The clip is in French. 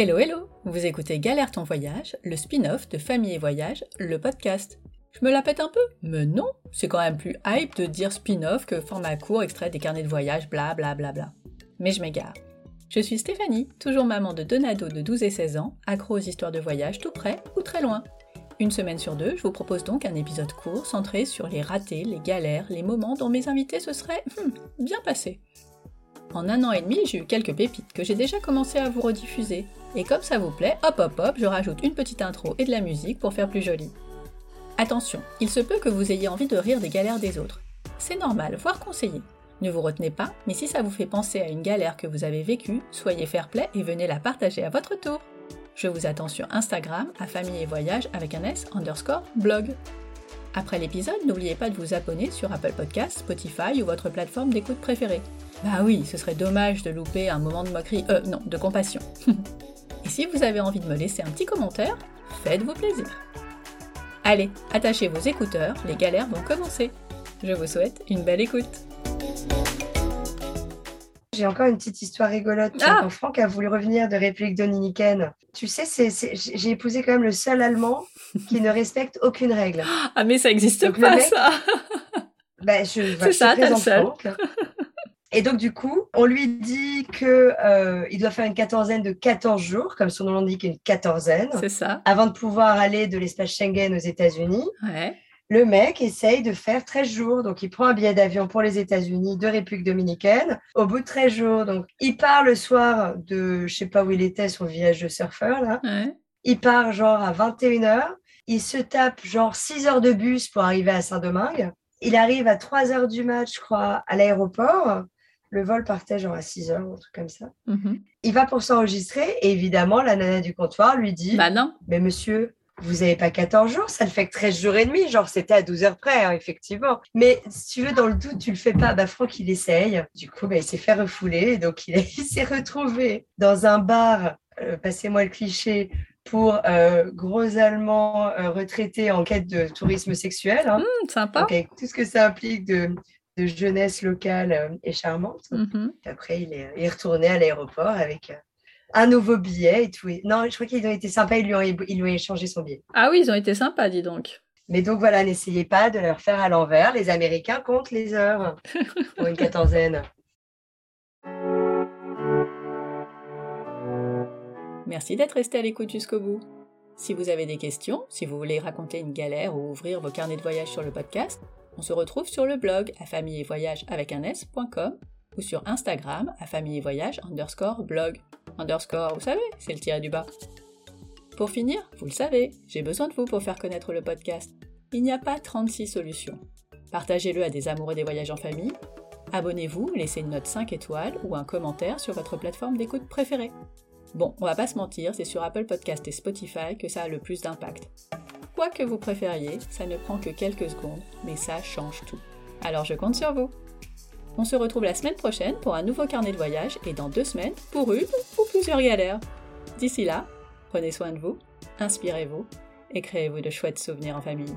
Hello hello Vous écoutez Galère ton voyage, le spin-off de Famille et Voyage, le podcast. Je me la pète un peu Mais non C'est quand même plus hype de dire spin-off que format court extrait des carnets de voyage, bla bla bla bla. Mais je m'égare. Je suis Stéphanie, toujours maman de deux nados de 12 et 16 ans, accro aux histoires de voyage tout près ou très loin. Une semaine sur deux, je vous propose donc un épisode court centré sur les ratés, les galères, les moments dont mes invités se seraient hmm, bien passés. En un an et demi, j'ai eu quelques pépites que j'ai déjà commencé à vous rediffuser. Et comme ça vous plaît, hop hop hop, je rajoute une petite intro et de la musique pour faire plus joli. Attention, il se peut que vous ayez envie de rire des galères des autres. C'est normal, voire conseillé. Ne vous retenez pas, mais si ça vous fait penser à une galère que vous avez vécue, soyez fair play et venez la partager à votre tour. Je vous attends sur Instagram à famille et voyage avec un S underscore blog. Après l'épisode, n'oubliez pas de vous abonner sur Apple Podcasts, Spotify ou votre plateforme d'écoute préférée. Bah oui, ce serait dommage de louper un moment de moquerie, euh non, de compassion. Et si vous avez envie de me laisser un petit commentaire, faites-vous plaisir. Allez, attachez vos écouteurs, les galères vont commencer. Je vous souhaite une belle écoute. J'ai encore une petite histoire rigolote. Ah Quand Franck a voulu revenir de République dominicaine, tu sais, c'est, c'est- j'ai épousé quand même le seul Allemand qui ne respecte aucune règle. Ah mais ça existe Donc, le pas mec- ça Bah, je, C'est je ça, t'as le présente seul. Franck. Et donc, du coup, on lui dit que euh, il doit faire une quatorzaine de 14 jours, comme son nom l'indique, une quatorzaine, C'est ça. avant de pouvoir aller de l'espace Schengen aux États-Unis. Ouais. Le mec essaye de faire 13 jours. Donc, il prend un billet d'avion pour les États-Unis de République dominicaine au bout de 13 jours. Donc, il part le soir de, je sais pas où il était, son village de surfeur, là. Ouais. Il part genre à 21h. Il se tape genre 6 heures de bus pour arriver à Saint-Domingue. Il arrive à 3 heures du match, je crois, à l'aéroport. Le vol partait genre à 6 heures, ou un truc comme ça. Mhm. Il va pour s'enregistrer et évidemment, la nana du comptoir lui dit Bah non. Mais monsieur, vous n'avez pas 14 jours, ça ne fait que 13 jours et demi. Genre, c'était à 12 heures près, hein, effectivement. Mais si tu veux, dans le doute, tu le fais pas. Bah, Franck, il essaye. Du coup, bah, il s'est fait refouler. Donc, il, il s'est retrouvé dans un bar, euh, passez-moi le cliché, pour euh, gros Allemands euh, retraités en quête de tourisme sexuel. hein. Hum, sympa. Donc, avec tout ce que ça implique de, de jeunesse locale euh, et charmante. Puis Après, il est, il est retourné à l'aéroport avec euh, un nouveau billet et tout. Non, je crois qu'ils ont été sympas, ils lui ont, ils lui ont échangé son billet. Ah oui, ils ont été sympas, dis donc. Mais donc voilà, n'essayez pas de leur faire à l'envers. Les Américains comptent les heures pour une quatorzaine. Merci d'être resté à l'écoute jusqu'au bout. Si vous avez des questions, si vous voulez raconter une galère ou ouvrir vos carnets de voyage sur le podcast, on se retrouve sur le blog à famille et voyage avec un s.com ou sur Instagram à famille et voyage underscore blog. Underscore, vous savez, c'est le tiré du bas. Pour finir, vous le savez, j'ai besoin de vous pour faire connaître le podcast. Il n'y a pas 36 solutions. Partagez-le à des amoureux des voyages en famille. Abonnez-vous, laissez une note 5 étoiles ou un commentaire sur votre plateforme d'écoute préférée. Bon, on va pas se mentir, c'est sur Apple Podcast et Spotify que ça a le plus d'impact. Quoi que vous préfériez, ça ne prend que quelques secondes, mais ça change tout. Alors je compte sur vous. On se retrouve la semaine prochaine pour un nouveau carnet de voyage et dans deux semaines pour une ou plusieurs galères. D'ici là, prenez soin de vous, inspirez-vous et créez-vous de chouettes souvenirs en famille.